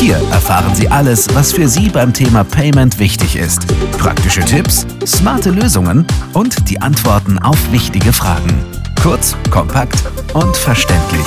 Hier erfahren Sie alles, was für Sie beim Thema Payment wichtig ist. Praktische Tipps, smarte Lösungen und die Antworten auf wichtige Fragen. Kurz, kompakt und verständlich.